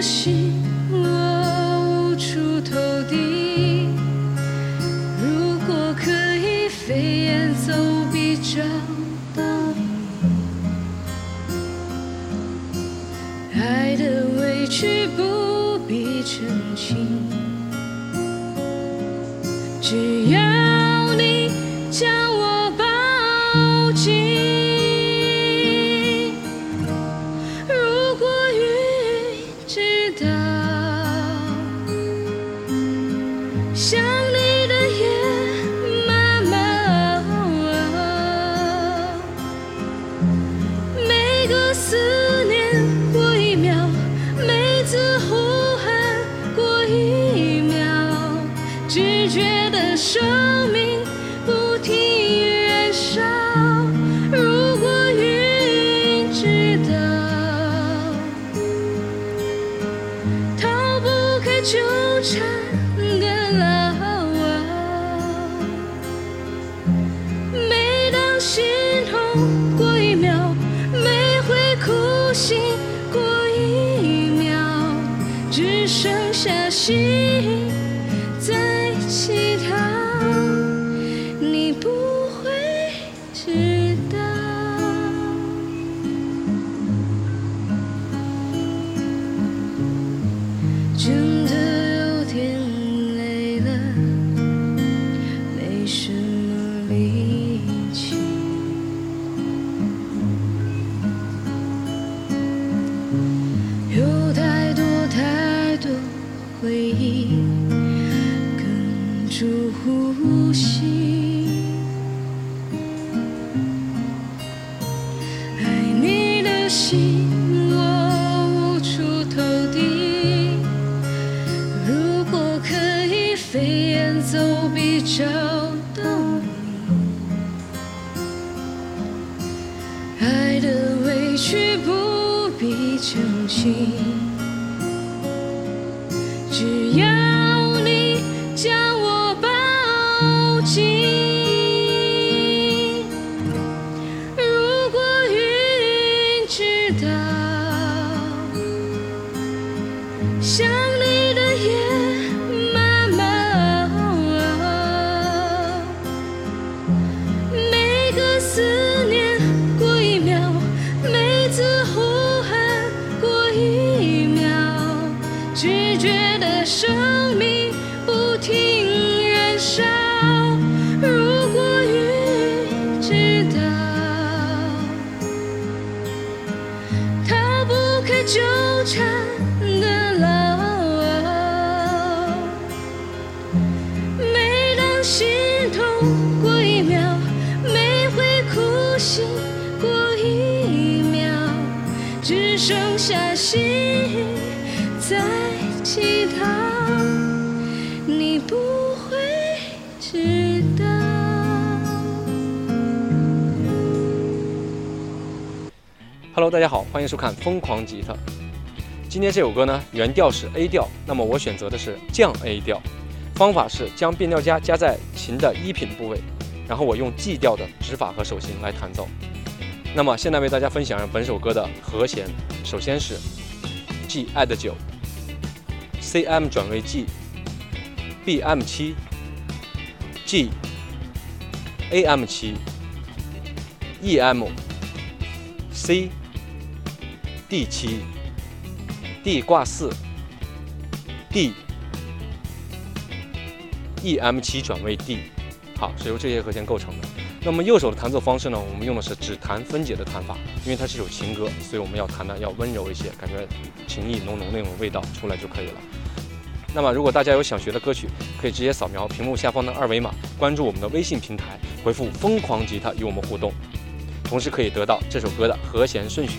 心，我无处投递。如果可以飞檐走壁找到你，爱的委屈不必澄清，只要你将道，想你的夜慢慢熬，每个思念过一秒，每次呼喊过一秒，只觉得生命不停燃烧。纠缠的牢！每当心痛过一秒，每回哭醒过一秒，只剩下心真的有点累了，没什么力气。有太多太多回忆哽住呼吸。爱的委屈不必澄清，只要你将我抱紧。如果云知道，缠的牢啊！每当心痛过一秒，每回苦心过一秒，只剩下心在乞讨，你不会知道。Hello，大家好，欢迎收看《疯狂吉他》。今天这首歌呢，原调是 A 调，那么我选择的是降 A 调。方法是将变调夹夹在琴的一品部位，然后我用 G 调的指法和手型来弹奏。那么现在为大家分享本首歌的和弦，首先是 G add 九，C M 转为 G，B M 七，G，A M 七，E M。C、D 七、D 挂四、D、E M 七转为 D，好，是由这些和弦构成的。那么右手的弹奏方式呢，我们用的是指弹分解的弹法，因为它是首情歌，所以我们要弹的要温柔一些，感觉情意浓浓那种味道出来就可以了。那么如果大家有想学的歌曲，可以直接扫描屏幕下方的二维码，关注我们的微信平台，回复“疯狂吉他”与我们互动。同时可以得到这首歌的和弦顺序。